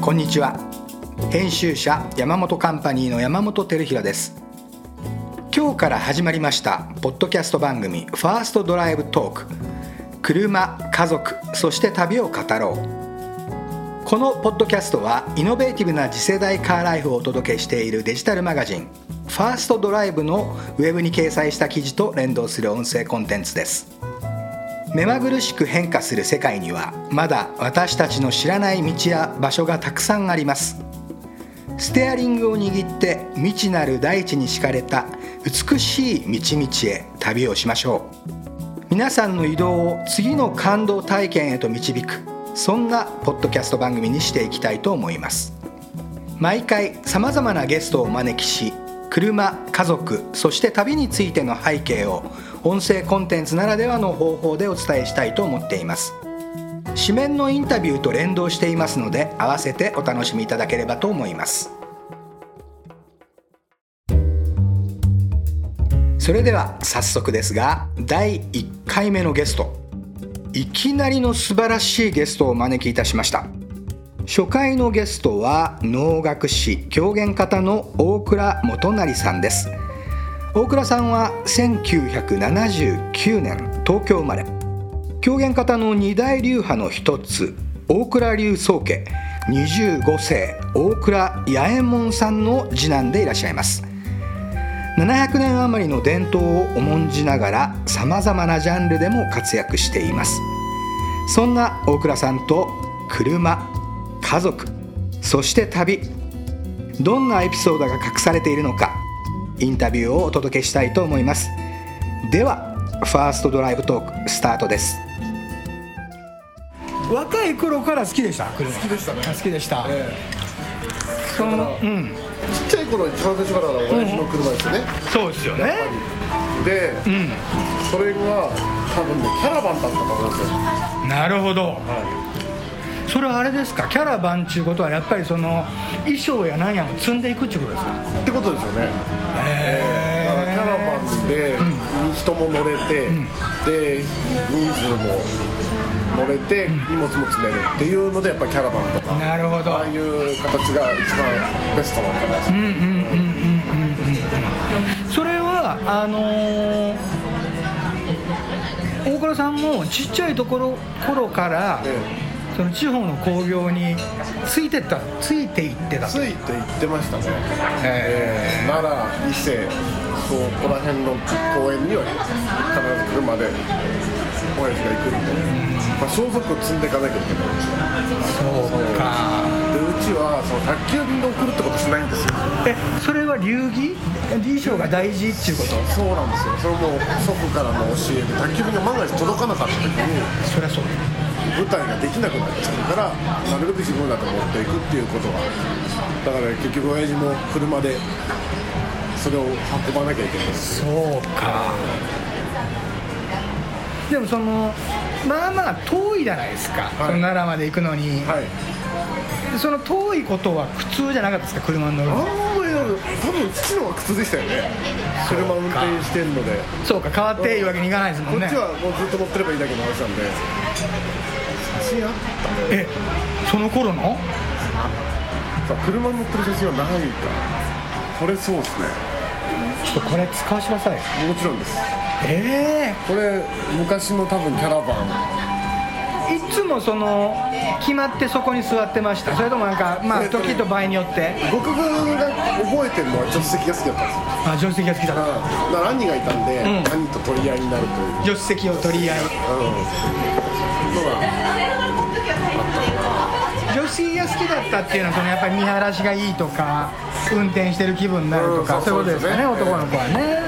こんにちは。編集者山本カンパニーの山本照弘です。今日から始まりましたポッドキャスト番組ファーストドライブトーク。車家族そして旅を語ろう。このポッドキャストはイノベーティブな次世代カーライフをお届けしているデジタルマガジンファーストドライブのウェブに掲載した記事と連動する音声コンテンツです。目まぐるしく変化する世界にはまだ私たちの知らない道や場所がたくさんあります。ステアリングを握って未知なる大地に敷かれた美しい道々へ旅をしましょう。皆さんの移動を次の感動体験へと導くそんなポッドキャスト番組にしていきたいと思います。毎回さまざまなゲストをお招きし車家族そして旅についての背景を音声コンテンツならではの方法でお伝えしたいと思っています。紙面のインタビューと連動していますので合わせてお楽しみいただければと思います。それでは早速ですが第1回目のゲストいきなりの素晴らしいゲストをお招きいたしました。初回のゲストは能楽師狂言方の大倉元成さんです。大倉さんは1979年東京生まれ。狂言方の二大流派の一つ大倉流宗家。25世大倉八右衛門さんの次男でいらっしゃいます。700年余りの伝統を重んじながらさまざまなジャンルでも活躍しています。そんな大倉さんと車家族そして旅どんなエピソードが隠されているのかインタビューをお届けしたいと思います。ではファーストドライブトークスタートです。若い頃から好きでした？好きでしたね。好きでした、えー、そのうん。ちっちゃい頃一番最初から親父の車ですよね、うん、そうですよね。で、うん、それが多分ねキャラバンだったと思うんですよ。なるほど、はいそれはあれですか？キャラバンっていうことはやっぱりその衣装や何やも積んでいくっていうことですか？ってことですよね。へえー、キャラバンで人も乗れて、うん、で人数も乗れて荷物も積めるっていうのでやっぱりキャラバンとかなるほど。ああいう形が一番ベストなんじゃないですかうんうんうんうんうん。それはあのー、大倉さんもちっちゃいところ頃から、ええその地方の興行についてったついていってたついていってましたね、えー、奈良伊勢そこら辺の公園には必ず車で親父が行くんで、まあ、装束を積んでいかなきゃいけないそうかでうちはその宅急便で送るってことしないんです。よえそれは流儀衣装が大事っていうことそうなんです。よそれも祖父からの教えで宅急便が万が一届かなかった時にそりゃそう舞台ができなくなっちゃうからなるべく自分らと持っていくっていうことはだから結局親父も車でそれを運ばなきゃいけない。そうか。でもそのまあまあ遠いじゃないですか、はい、その奈良まで行くのに、はい、その遠いことは苦痛じゃなかったですか？車に乗るの。多分父の方が苦痛でしたよね。車運転してるので。そうか。変わっていいわけにいかないですもんね。こっちはもうずっと乗ってればいいだけの話なんで真あったえその頃の？さ車乗ってる写真はないか。これそうですね。ちょっとこれ使わせてください。もちろんです。ええ。ー、これ昔の多分キャラバン。いつもその決まってそこに座ってました。それともなんかまあ時と場合によって。僕が覚えてるのは助手席が好きだったんですよ。あ助手席が好きだった。だから兄がいたんで、うん、兄と取り合いになるという。助手席を取り合い、うん、のがきだったっていうのはそのやっぱり見晴らしがいいとか運転してる気分になるとか、うん、そう。いうことですよね、ね、男の子はね、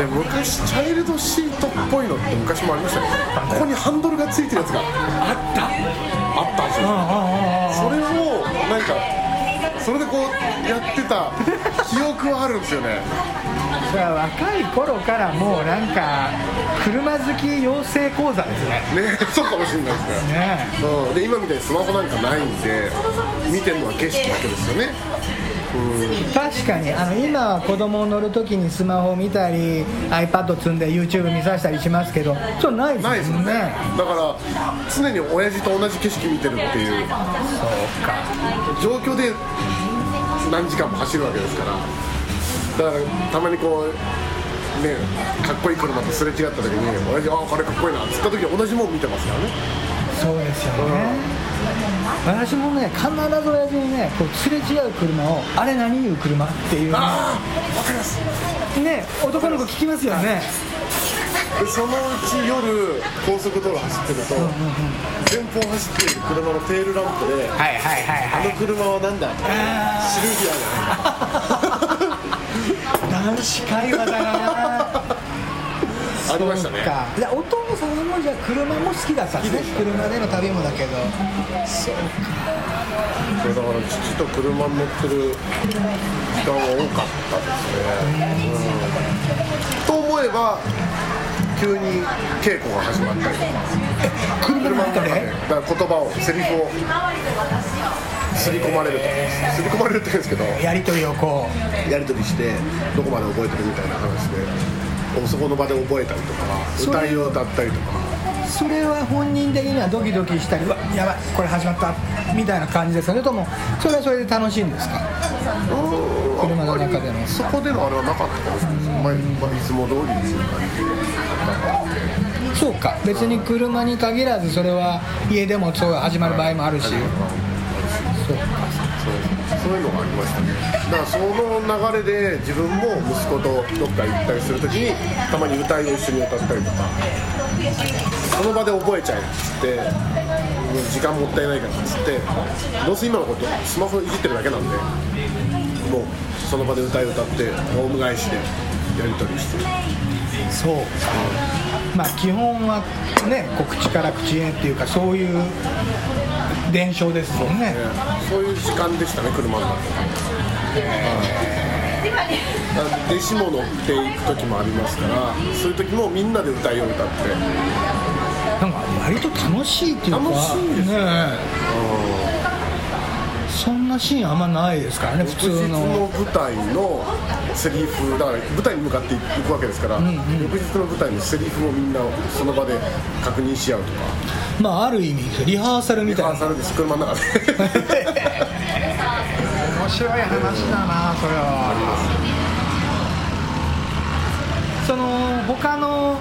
うん、で昔チャイルドシートっぽいのって昔もありましたねここにハンドルがついてるやつがあった。あったんですよ。それをなんかそれでこうやってた記憶はあるんですよね若い頃からもうなんか車好き養成講座ですね。ねそうかもしれないですね。ね、うん、で今みたいにスマホなんかないんで見てるのは景色だけですよね。確かにあの今は子供乗るときにスマホ見たり iPad 積んで YouTube 見させたりしますけどそうないですないですよね。だから常に親父と同じ景色見てるっていう。そうか。状況で何時間も走るわけですからだからたまにこうねかっこいい車とすれ違った時に親父あこれかっこいいなっつった時は同じもん見てますからね。そうですよね。私もね必ず親父にねこうすれ違う車をあれ何いう車っていうねああわかります。ね男の子聞きますよね。でそのうち夜高速道路走ってると、前方走っている車のテールランプで、はいはいはいあの車はなん。だあシルビアじゃない男子会話だな。ありましたね。でお父さんもじゃあ車も好きだったんですね。車での旅もだけど。そうそうだから父と車に乗ってる時間は多かったですね、うん、と思えば急に稽古が始まったりとか。車の中で。だから言葉をセリフを刷り込まれると。刷り込まれるって言うんですけど。やり取りをこう。やり取りしてどこまで覚えてるみたいな話で。そこの場で覚えたりとか歌いを歌ったりとか。それは本人的にはドキドキしたりうわやばいこれ始まったみたいな感じですかそれともそれはそれで楽しいんですか？車の中での。そこでのあれはなかったかもしれないいつも通りっていう感じそうか。別に車に限らずそれは家でもそう始まる場合もあるしそうそういうのがありましたね。だからその流れで自分も息子とどっか行ったりするときにたまに歌いを一緒に歌ったりとかその場で覚えちゃえっつってもう時間もったいないからっつってどうせ今のことスマホいじってるだけなんでもうその場で歌い歌ってオウム返しでやり取りして。そう。かまあ基本はね口から口へっていうかそういう伝承ですもんねねそういう時間でしたね車の中。で弟子も乗っていく時もありますからそういう時もみんなで歌いを歌って。なんか割と楽しいっていうか楽しいですね。ねそんなシーンあんまないですからね普翌日通の。の舞台のセリフだから舞台に向かっていくわけですから、翌日の舞台のセリフをみんなその場で確認し合うとかまあある意味リハーサルみたいな。リハーサルです。車の中で。面白い話だなそれは。その他の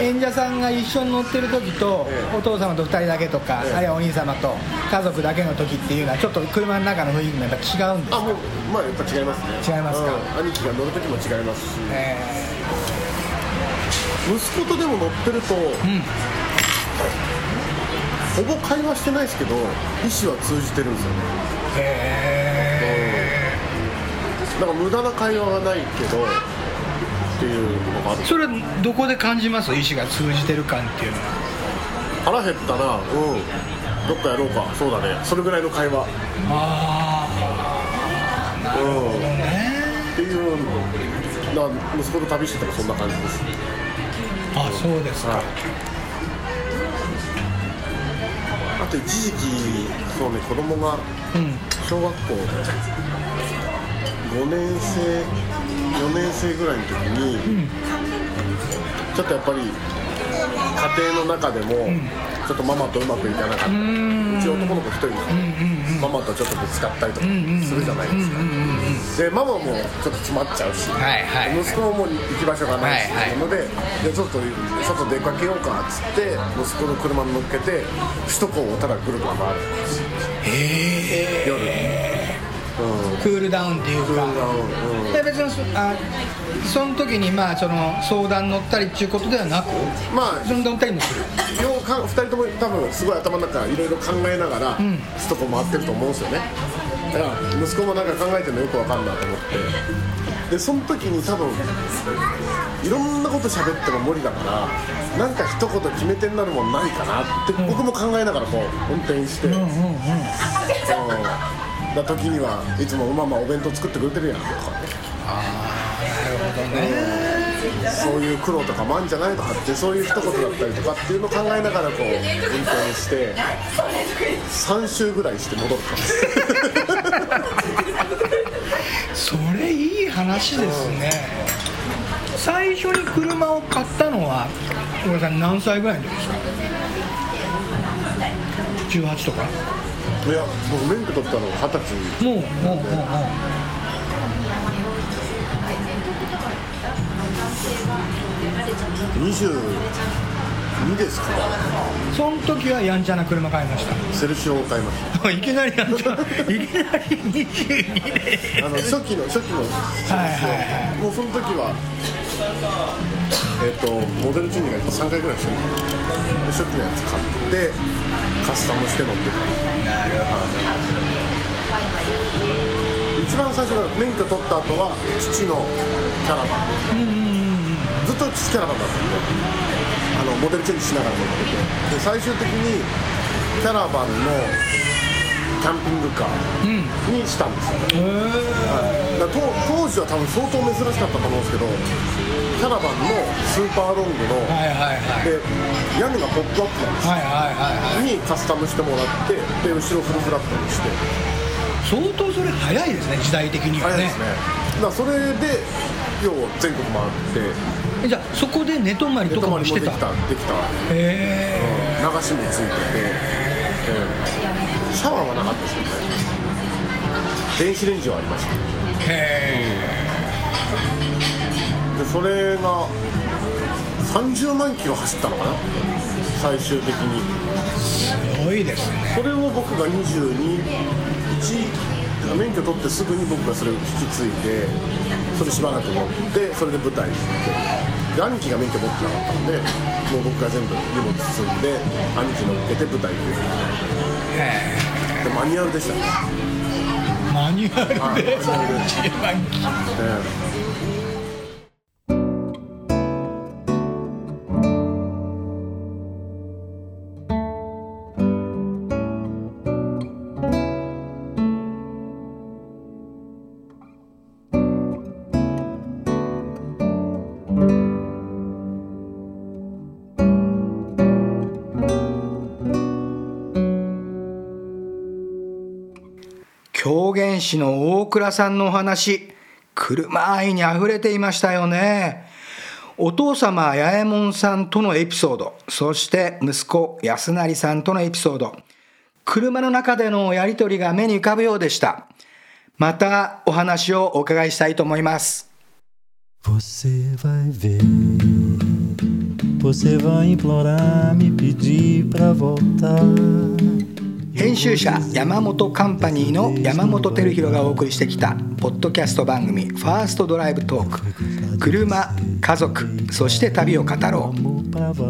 演者さんが一緒に乗ってる時と、ええ。お父様と二人だけとか、ええ。あるいはお兄様と家族だけの時っていうのはちょっと車の中の雰囲気もやっぱ違うんですか？あもうまあやっぱ違いますね。違いますか？うん。兄貴が乗る時も違いますし。え息子とでも乗ってると、ーうんほぼ会話してないですけど意思は通じてるんですよね。へだから無駄な会話がないけどっていうのがある。ーそれどこで感じます？意思が通じてる感っていうのは。腹減ったなうん。どっかやろうか。そうだね。それぐらいの会話。あうん。あね。っていうの息子と旅しててもそんな感じです。あそうですか、はいと一時期そうね子供がうん。小学校5年生4年生ぐらいの時に、ちょっとやっぱり家庭の中でも、ちょっとママとうまくいかなかった、うち男の子一人なので、ママとちょっとぶつかったりとかするじゃないですか、でママもちょっと詰まっちゃうし、息子ももう行き場所がないし、のででちょっと外出かけようかっつって息子の車に乗っけて首都高をただぐるぐる回るんです夜、うん、クールダウンっていうか。うんで別にそあその時にまあその相談乗ったりっていうことではなくまあその乗ったりもする。ようか2人とも多分すごい頭の中いろいろ考えながら、首都高回ってると思うんですよね。だから息子もなんか考えてるのよくわかんないと思って。でその時に多分いろんなこと喋っても無理だからなんか一言決め手になるもんないかなって、僕も考えながらこう運転して、うんうんうんだ時にはいつもママお弁当作ってくれてるやん。とかなるほどね。そういう苦労とかもあるんじゃないとかってそういう一言だったりとかっていうのを考えながらこう運転して3周ぐらいして戻ったんです。それいい話ですね、最初に車を買ったのは小倉さん何歳ぐらいの時ですか？18とか？いや僕免許取ったの二十歳もうもうもうもう。22ですか。らその時はやんちゃな車買いました。セルシオを買いまし いきなりやんちゃいきなり22でたあの初期の初期のはいはいはい。もうその時はえっ、とモデルチューニングが3回ぐらいしてるで初期のやつ買ってカスタムして乗ってたなるほ一番最初の免許取った後は父のキャラバン。ずっと父キャラバンだったんであのモデルチェンジしながら乗ってて。で最終的にキャラバンのキャンピングカーにしたんですよ。ね、だから当当時は多分相当珍しかったと思うんですけどキャラバンのスーパーロングの、はいはいはい。で屋根がポップアップなんですよ。はいはいはいはい。にカスタムしてもらってで後ろフルフラットにして。相当それ早いですね時代的にはね。早いですね。だからそれで要は全国回って。えじゃあそこで寝泊まりとかもしてた？できたできた。へえ流しもついてて、ええ。シャワーはなかったですよね。電子レンジはありました。へでそれが30万キロ走ったのかな？最終的に。えすごいですね。それを僕が22 1免許取ってすぐに僕がそれを引き継いでそれしばらく乗ってそれで舞台に行ってで兄貴が免許持ってなかったのでもう僕が全部荷物積んで兄貴乗っけて舞台行くへでマニュアルでしたね、えマニュアルではい30万キロえ狂言師の大倉さんのお話車愛にあふれていましたよね。お父様八右衛門さんとのエピソードそして息子安成さんとのエピソード。車の中でのやり取りが目に浮かぶようでした。またお話をお伺いしたいと思います。Você vai ver, você vai implorar, me pedir pra voltar. 編集者山本カンパニーの山本照弘がお送りしてきたポッドキャスト番組「ファーストドライブトーク。車家族そして旅を語ろ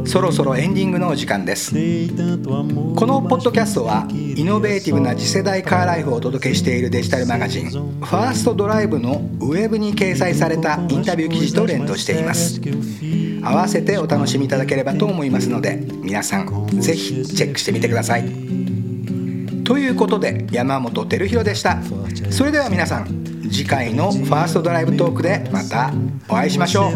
う」そろそろエンディングのお時間です。このポッドキャストはイノベーティブな次世代カーライフをお届けしているデジタルマガジン「ファーストドライブのウェブに掲載されたインタビュー記事と連動しています。合わせてお楽しみいただければと思いますので皆さんぜひチェックしてみてください。ということで山本照弘でした。それでは皆さん次回の「ファーストドライブトーク」でまたお会いしましょう。